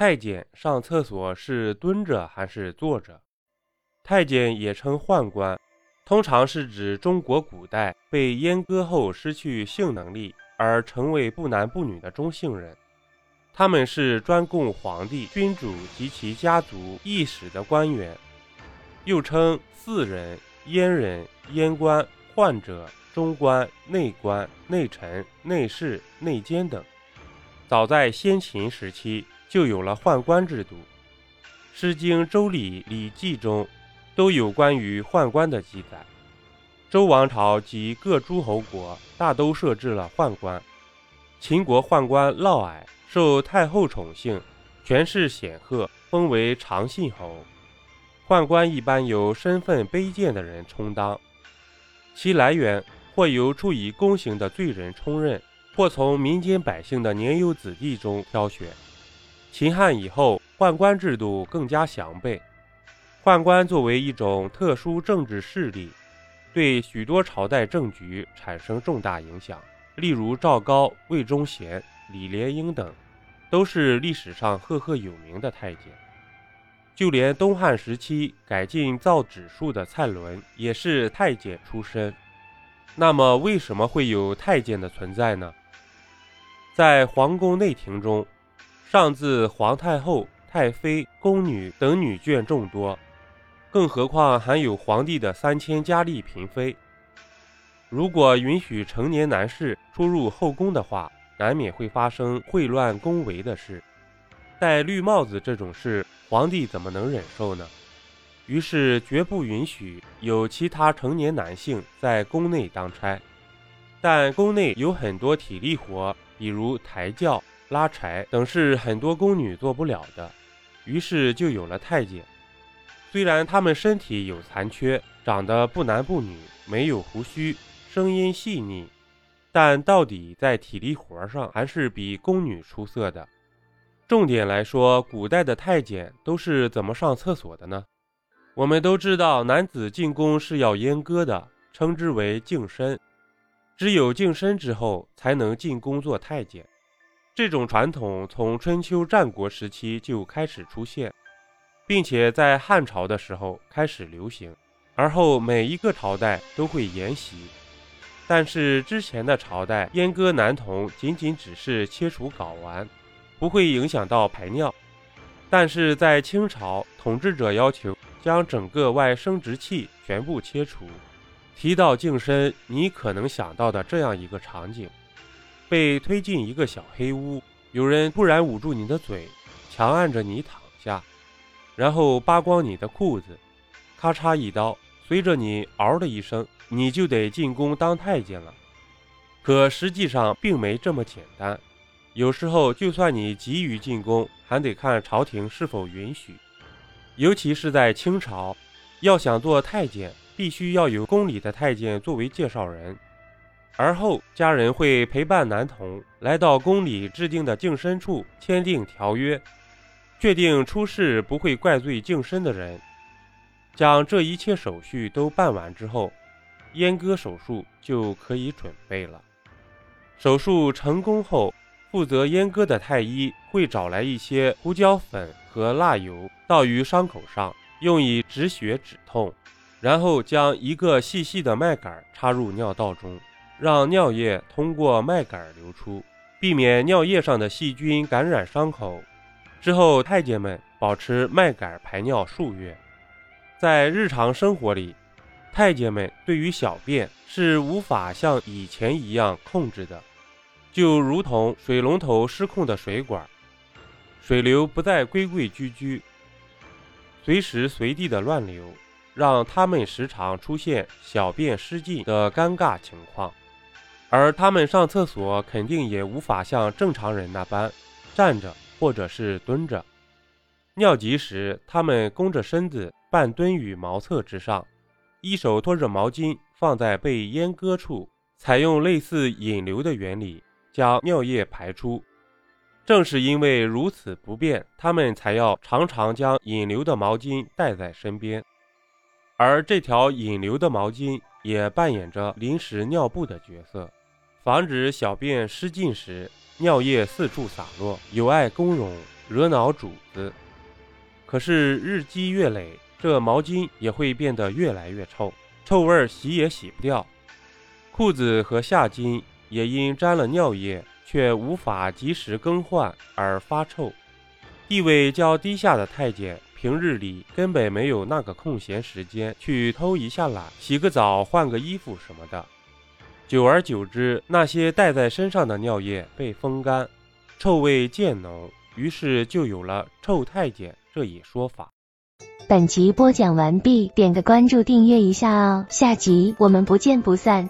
太监上厕所是蹲着还是坐着？太监也称宦官，通常是指中国古代被阉割后失去性能力而成为不男不女的中性人。他们是专供皇帝、君主及其家族议使的官员，又称四人、阉人、阉官、宦者、中官、内官、内臣、内侍、内监等。早在先秦时期就有了宦官制度，《诗经·周礼·礼记》中都有关于宦官的记载。周王朝及各诸侯国大都设置了宦官。秦国宦官嫪毐。受太后宠幸，权势显赫，封为长信侯。宦官一般由身份卑贱的人充当，其来源或由处以宫刑的罪人充任，或从民间百姓的年幼子弟中挑选。秦汉以后，宦官制度更加详备。宦官作为一种特殊政治势力，对许多朝代政局产生重大影响，例如赵高、魏忠贤。李莲英等都是历史上赫赫有名的太监，就连东汉时期改进造纸术的蔡伦也是太监出身。那么，为什么会有太监的存在呢？在皇宫内廷中，上自皇太后、太妃、宫女等女眷众多，更何况还有皇帝的三千佳丽嫔妃。如果允许成年男士出入后宫的话，难免会发生秽乱宫闱的事，戴绿帽子这种事，皇帝怎么能忍受呢？于是绝不允许有其他成年男性在宫内当差。但宫内有很多体力活，比如抬轿、拉柴等，是很多宫女做不了的，于是就有了太监。虽然他们身体有残缺，长得不男不女，没有胡须，声音细腻。但到底在体力活上还是比宫女出色的。重点来说，古代的太监都是怎么上厕所的呢？我们都知道，男子进宫是要阉割的，称之为净身。只有净身之后，才能进宫做太监。这种传统从春秋战国时期就开始出现，并且在汉朝的时候开始流行，而后每一个朝代都会沿袭。但是之前的朝代阉割男童仅仅只是切除睾丸，不会影响到排尿。但是在清朝，统治者要求将整个外生殖器全部切除。提到净身，你可能想到的这样一个场景：被推进一个小黑屋，有人突然捂住你的嘴，强按着你躺下，然后扒光你的裤子，咔嚓一刀。随着你嗷的一声，你就得进宫当太监了。可实际上并没这么简单。有时候，就算你急于进宫，还得看朝廷是否允许。尤其是在清朝，要想做太监，必须要有宫里的太监作为介绍人，而后家人会陪伴男童来到宫里制定的净身处签订条约，确定出事不会怪罪净身的人。将这一切手续都办完之后，阉割手术就可以准备了。手术成功后，负责阉割的太医会找来一些胡椒粉和蜡油，倒于伤口上，用以止血止痛。然后将一个细细的麦秆插入尿道中，让尿液通过麦秆流出，避免尿液上的细菌感染伤口。之后，太监们保持麦秆排尿数月。在日常生活里，太监们对于小便是无法像以前一样控制的，就如同水龙头失控的水管，水流不再规规矩矩，随时随地的乱流，让他们时常出现小便失禁的尴尬情况。而他们上厕所肯定也无法像正常人那般站着或者是蹲着。尿急时，他们弓着身子。半蹲于茅厕之上，一手托着毛巾放在被阉割处，采用类似引流的原理将尿液排出。正是因为如此不便，他们才要常常将引流的毛巾带在身边。而这条引流的毛巾也扮演着临时尿布的角色，防止小便失禁时尿液四处洒落，有碍公容，惹恼主子。可是日积月累，这毛巾也会变得越来越臭，臭味洗也洗不掉。裤子和下襟也因沾了尿液，却无法及时更换而发臭。地位较低下的太监，平日里根本没有那个空闲时间去偷一下懒、洗个澡、换个衣服什么的。久而久之，那些带在身上的尿液被风干，臭味渐浓，于是就有了“臭太监”这一说法。本集播讲完毕，点个关注，订阅一下哦，下集我们不见不散。